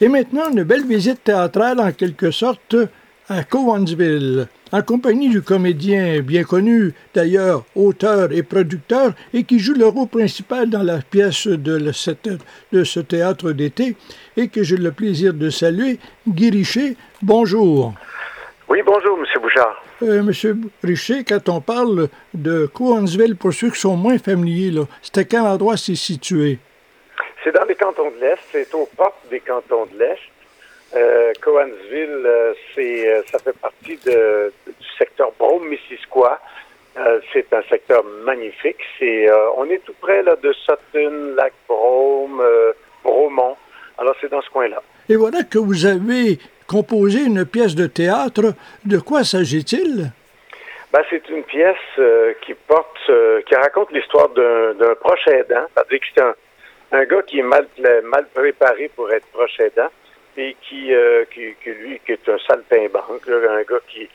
Et maintenant, une belle visite théâtrale en quelque sorte à Cowansville, en compagnie du comédien bien connu, d'ailleurs auteur et producteur, et qui joue le rôle principal dans la pièce de, de ce théâtre d'été, et que j'ai le plaisir de saluer, Guy Richer. Bonjour. Oui, bonjour, M. Bouchard. Euh, Monsieur Richer, quand on parle de Cowansville, pour ceux qui sont moins familiers, c'était quel endroit c'est situé? C'est dans les cantons de l'Est, c'est aux portes des cantons de l'Est. Euh, Cowansville, euh, c'est, euh, ça fait partie de, du secteur Brome-Missisquoi. Euh, c'est un secteur magnifique. C'est, on est tout près là, de Sutton, Lac Brome, Bromont. Alors c'est dans ce coin-là. Et voilà que vous avez composé une pièce de théâtre. De quoi s'agit-il? Ben, c'est une pièce qui porte, qui raconte l'histoire d'un, d'un proche aidant. C'est-à-dire que c'est un, un gars qui est mal, mal préparé pour être proche et qui, euh, qui, qui, lui, qui est un saltimbanque, là, un gars qui,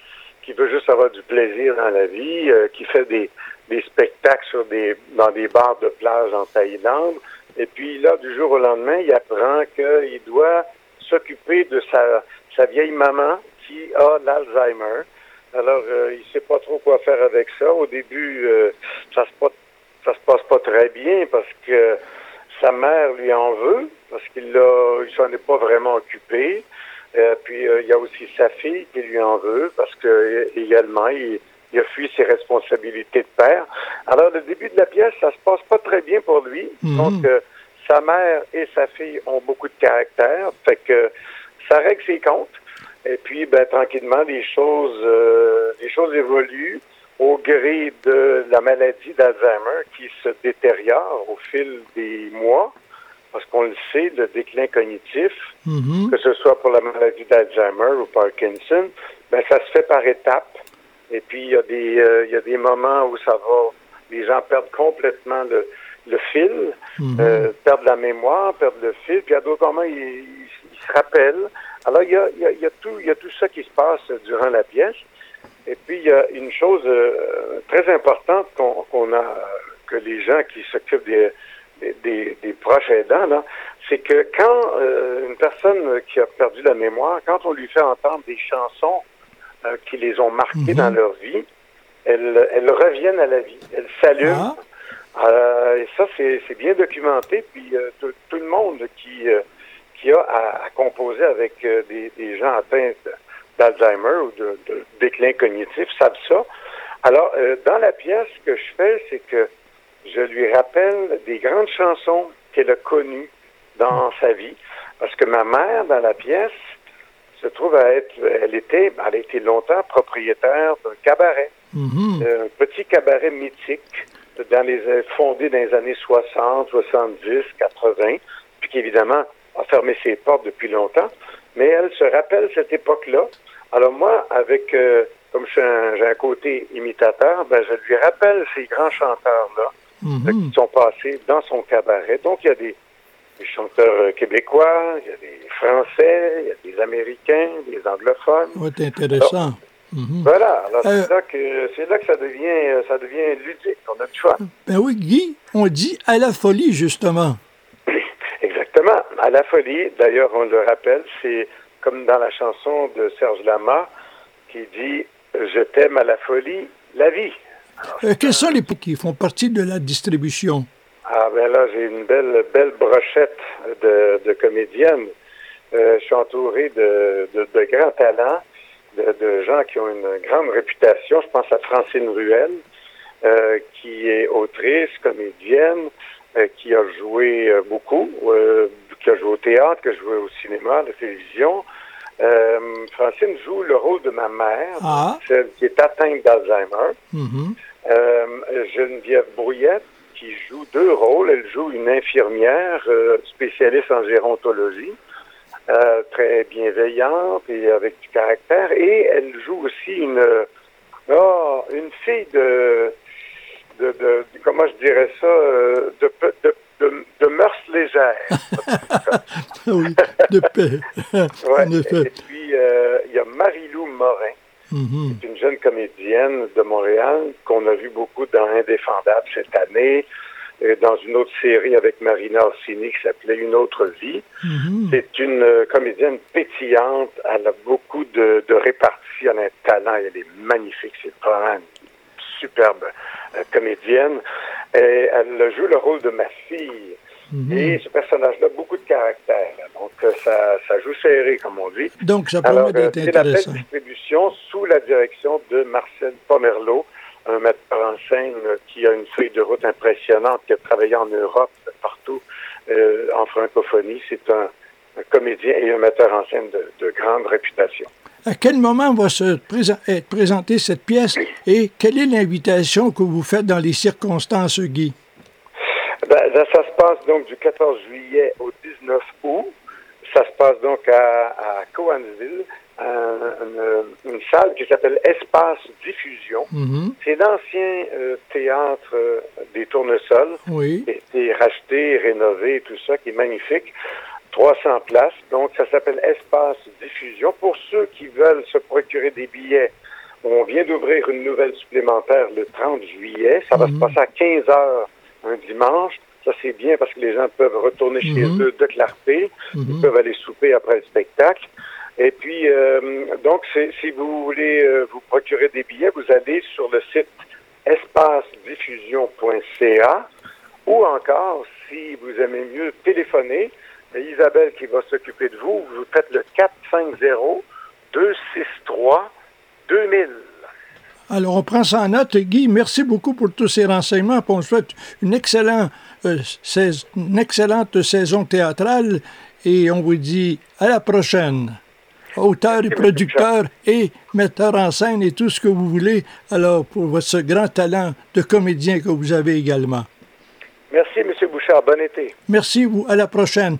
qui veut juste avoir du plaisir dans la vie, euh, qui fait des, des spectacles sur des, dans des bars de plage en Thaïlande. Et puis là, du jour au lendemain, il apprend qu'il doit s'occuper de sa, sa vieille maman qui a l'Alzheimer. Alors, euh, il sait pas trop quoi faire avec ça. Au début, euh, ça se ça se passe pas très bien parce que sa mère lui en veut parce qu'il il s'en est pas vraiment occupé. Euh, puis euh, il y a aussi sa fille qui lui en veut parce que également il, il, a fui ses responsabilités de père. Alors le début de la pièce, ça se passe pas très bien pour lui. Mhm. Donc euh, sa mère et sa fille ont beaucoup de caractère, fait que ça règle ses comptes. Et puis ben tranquillement les choses euh, les choses évoluent au gré de la maladie d'Alzheimer qui se détériore au fil des mois parce qu'on le sait, le déclin cognitif, Mhm. que ce soit pour la maladie d'Alzheimer ou Parkinson, ben ça se fait par étapes. Et puis il y a des euh, il y a des moments où ça va, les gens perdent complètement le, le fil, Mhm. euh, perdent la mémoire, perdent le fil, puis à d'autres moments ils, ils- ils se rappellent. Alors il y a, il y, a, il y a tout il y a tout ça qui se passe durant la pièce. Et puis il y a une chose euh, très importante qu'on qu'on a que les gens qui s'occupent des des, des, proches aidants, c'est que quand euh, une personne qui a perdu la mémoire, quand on lui fait entendre des chansons euh, qui les ont marquées Mhm. dans leur vie, elles, elles reviennent à la vie, elles s'allument. Ah, Euh, et ça, c'est bien documenté. Puis euh, tout, tout le monde qui, euh, qui a à, à composer avec euh, des, des gens atteints d'Alzheimer ou de, de déclin cognitif savent ça. Alors, euh, dans la pièce, ce que je fais, c'est que je lui rappelle des grandes chansons qu'elle a connues dans sa vie. Parce que ma mère, dans la pièce, se trouve à être, elle était, elle a été longtemps propriétaire d'un cabaret mhm. un petit cabaret mythique dans les, fondé dans les années 60, 70, 80, puis qui évidemment a fermé ses portes depuis longtemps. Mais elle se rappelle cette époque-là. Alors moi, avec euh, comme un- j'ai un côté imitateur, ben je lui rappelle ces grands chanteurs-là euh, Mhm. qui sont passés dans son cabaret. Donc il y a des, des chanteurs euh, québécois, il y a des Français, il y a des Américains, des anglophones. Ouais, c'est intéressant. Mhm. Voilà, alors Euh, c'est là que c'est là que ça devient ça devient ludique. On a du choix. Ben oui, Guy, on dit à la folie, justement. À la folie, d'ailleurs, on le rappelle, c'est comme dans la chanson de Serge Lama qui dit Je t'aime à la folie, la vie. Euh, quels sont les qui font partie de la distribution? Ah ben là, j'ai une belle belle brochette de, de comédiennes. Euh, je suis entouré de, de, de grands talents, de, gens qui ont une grande réputation. Je pense à Francine Ruel, euh, qui est autrice, comédienne, qui a joué euh, beaucoup, euh, qui a joué au théâtre, qui a joué au cinéma, à la télévision. Euh, Francine joue le rôle de ma mère, Ah. celle qui est atteinte d'Alzheimer. Mhm. Euh, Geneviève Brouillette, qui joue deux rôles. Elle joue une infirmière euh, spécialiste en gérontologie, euh, très bienveillante et avec du caractère. Et elle joue aussi une, euh, ah, une fille de, de- comment je dirais ça, euh, de, de, de, de mœurs légères. oui, de paix. Ouais. en effet. Et puis, euh, il y a Marie-Lou Morin. Mhm. C'est une jeune comédienne de Montréal qu'on a vu beaucoup dans Indéfendable cette année. dans une autre série avec Marina Orsini qui s'appelait Une autre vie. Mhm. C'est une euh, comédienne pétillante. Elle a beaucoup de, de répartie. Elle a un talent. Elle est magnifique. C'est vraiment superbe euh, comédienne. Et elle joue le rôle de ma fille. Mhm. Et ce personnage-là, beaucoup de caractère. Donc, euh, ça, ça joue serré, comme on dit. Donc, ça euh, d'être c'est la belle intéressant. distribution sous la direction de Marcel Pomerleau, un metteur en scène euh, qui a une feuille de route impressionnante, qui a travaillé en Europe, partout euh, en francophonie. C'est un, un comédien et un metteur en scène de, de grande réputation. À quel moment va se présen- être présentée cette pièce et quelle est l'invitation que vous faites dans les circonstances, Guy? Ben, ça se passe donc du 14 juillet au 19 août. Ça se passe donc à, à un- une, une salle qui s'appelle Espace Diffusion. Mhm. C'est l'ancien euh, théâtre euh, des tournesols. Oui. qui a été racheté, rénové tout ça, qui est magnifique. 300 places. Donc, ça s'appelle Espace Diffusion. Pour ceux qui veulent se procurer des billets, on vient d'ouvrir une nouvelle supplémentaire le 30 juillet. Ça va Mhm. se passer à 15 heures un dimanche. Ça, c'est bien parce que les gens peuvent retourner chez Mhm. eux de clarté. Ils Mhm. peuvent aller souper après le spectacle. Et puis, euh, donc, si vous voulez euh, vous procurer des billets, vous allez sur le site espacediffusion.ca ou encore, si vous aimez mieux téléphoner, Isabelle qui va s'occuper de vous, vous faites le 450-263-2000. Alors, on prend ça en note. Guy, merci beaucoup pour tous ces renseignements. on souhaite une, excellent, euh, sais- une excellente saison théâtrale et on vous dit à la prochaine. Auteur et producteur et metteur en scène et tout ce que vous voulez. Alors, pour ce grand talent de comédien que vous avez également. Merci, M. Bouchard. Bon été. Merci, vous. À la prochaine.